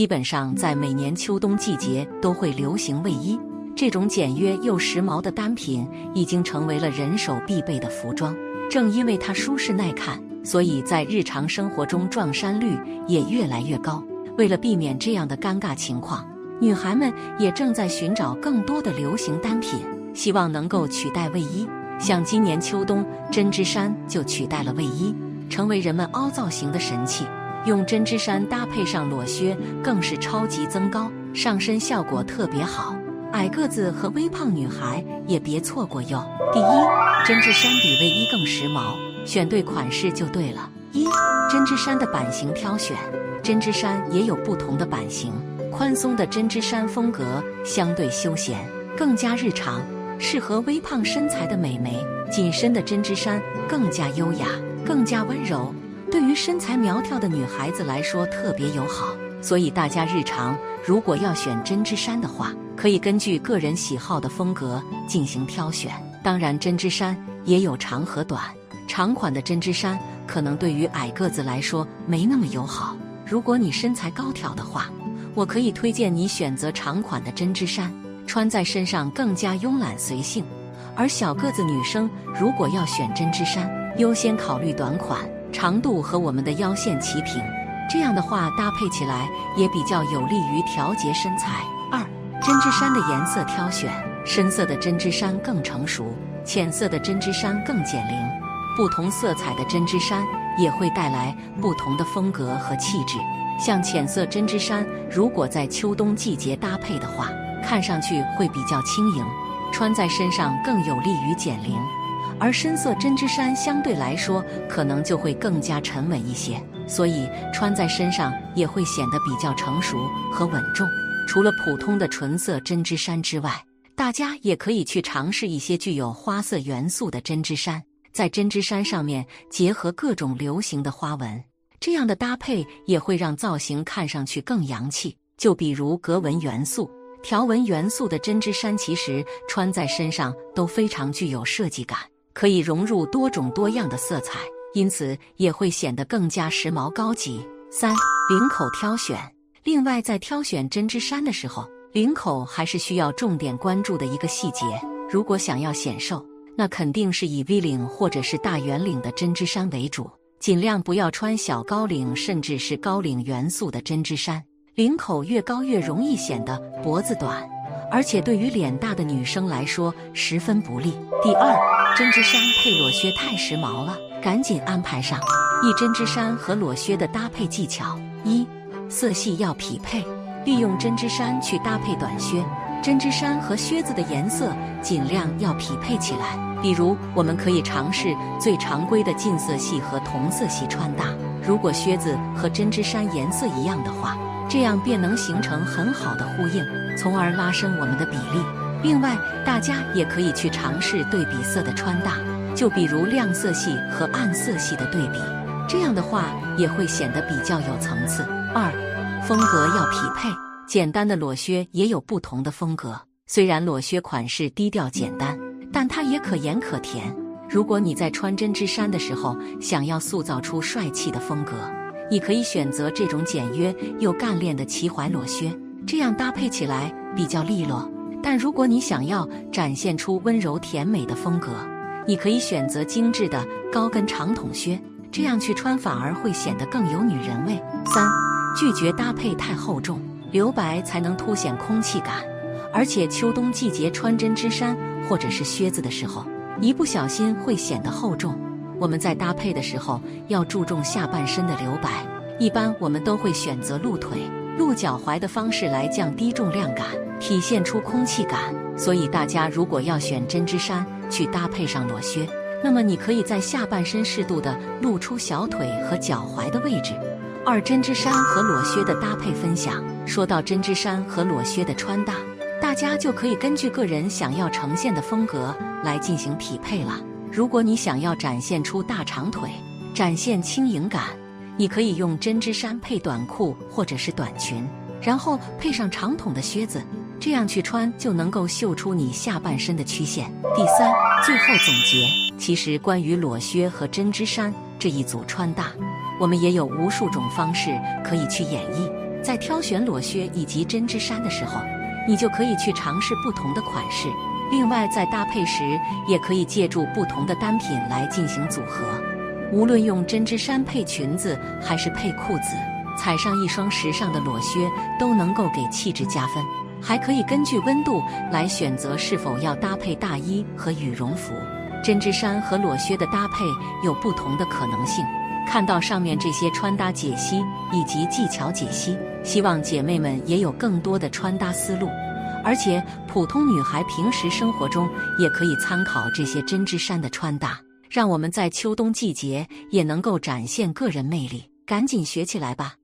基本上在每年秋冬季节都会流行卫衣。这种简约又时髦的单品已经成为了人手必备的服装。正因为它舒适耐看，所以在日常生活中撞衫率也越来越高。为了避免这样的尴尬情况，女孩们也正在寻找更多的流行单品，希望能够取代卫衣。像今年秋冬，针织衫就取代了卫衣，成为人们凹造型的神器。用针织衫搭配上裸靴，更是超级增高，上身效果特别好。矮个子和微胖女孩也别错过哟。第一，针织衫比卫衣更时髦，选对款式就对了。一，针织衫的版型挑选，针织衫也有不同的版型。宽松的针织衫风格相对休闲，更加日常，适合微胖身材的美眉。紧身的针织衫更加优雅，更加温柔。对于身材苗条的女孩子来说特别友好，所以大家日常如果要选针织衫的话，可以根据个人喜好的风格进行挑选。当然，针织衫也有长和短，长款的针织衫可能对于矮个子来说没那么友好。如果你身材高挑的话，我可以推荐你选择长款的针织衫，穿在身上更加慵懒随性。而小个子女生如果要选针织衫，优先考虑短款。长度和我们的腰线齐平，这样的话搭配起来也比较有利于调节身材。二、针织衫的颜色挑选，深色的针织衫更成熟，浅色的针织衫更减龄。不同色彩的针织衫也会带来不同的风格和气质。像浅色针织衫，如果在秋冬季节搭配的话，看上去会比较轻盈，穿在身上更有利于减龄。而深色针织衫相对来说可能就会更加沉稳一些，所以穿在身上也会显得比较成熟和稳重。除了普通的纯色针织衫之外，大家也可以去尝试一些具有花色元素的针织衫，在针织衫上面结合各种流行的花纹，这样的搭配也会让造型看上去更洋气。就比如格纹元素、条纹元素的针织衫，其实穿在身上都非常具有设计感。可以融入多种多样的色彩，因此也会显得更加时髦高级。三、领口挑选。另外，在挑选针织衫的时候，领口还是需要重点关注的一个细节。如果想要显瘦，那肯定是以 V 领或者是大圆领的针织衫为主，尽量不要穿小高领甚至是高领元素的针织衫。领口越高越容易显得脖子短。而且对于脸大的女生来说十分不利。第二，针织衫配裸靴太时髦了，赶紧安排上。一针织衫和裸靴的搭配技巧：一，色系要匹配，利用针织衫去搭配短靴。针织衫和靴子的颜色尽量要匹配起来。比如，我们可以尝试最常规的近色系和同色系穿搭。如果靴子和针织衫颜色一样的话，这样便能形成很好的呼应。从而拉伸我们的比例。另外，大家也可以去尝试对比色的穿搭，就比如亮色系和暗色系的对比，这样的话也会显得比较有层次。二，风格要匹配。简单的裸靴也有不同的风格，虽然裸靴款式低调简单，但它也可盐可甜。如果你在穿针织衫的时候想要塑造出帅气的风格，你可以选择这种简约又干练的齐踝裸靴。这样搭配起来比较利落，但如果你想要展现出温柔甜美的风格，你可以选择精致的高跟长筒靴，这样去穿反而会显得更有女人味。三，拒绝搭配太厚重，留白才能凸显空气感。而且秋冬季节穿针织衫或者是靴子的时候，一不小心会显得厚重。我们在搭配的时候要注重下半身的留白，一般我们都会选择露腿。露脚踝的方式来降低重量感，体现出空气感。所以大家如果要选针织衫去搭配上裸靴，那么你可以在下半身适度的露出小腿和脚踝的位置。二针织衫和裸靴的搭配分享。说到针织衫和裸靴的穿搭，大家就可以根据个人想要呈现的风格来进行匹配了。如果你想要展现出大长腿，展现轻盈感。你可以用针织衫配短裤或者是短裙，然后配上长筒的靴子，这样去穿就能够秀出你下半身的曲线。第三，最后总结，其实关于裸靴和针织衫这一组穿搭，我们也有无数种方式可以去演绎。在挑选裸靴以及针织衫的时候，你就可以去尝试不同的款式。另外，在搭配时也可以借助不同的单品来进行组合。无论用针织衫配裙子，还是配裤子，踩上一双时尚的裸靴，都能够给气质加分。还可以根据温度来选择是否要搭配大衣和羽绒服。针织衫和裸靴的搭配有不同的可能性。看到上面这些穿搭解析以及技巧解析，希望姐妹们也有更多的穿搭思路。而且，普通女孩平时生活中也可以参考这些针织衫的穿搭，让我们在秋冬季节也能够展现个人魅力。赶紧学起来吧！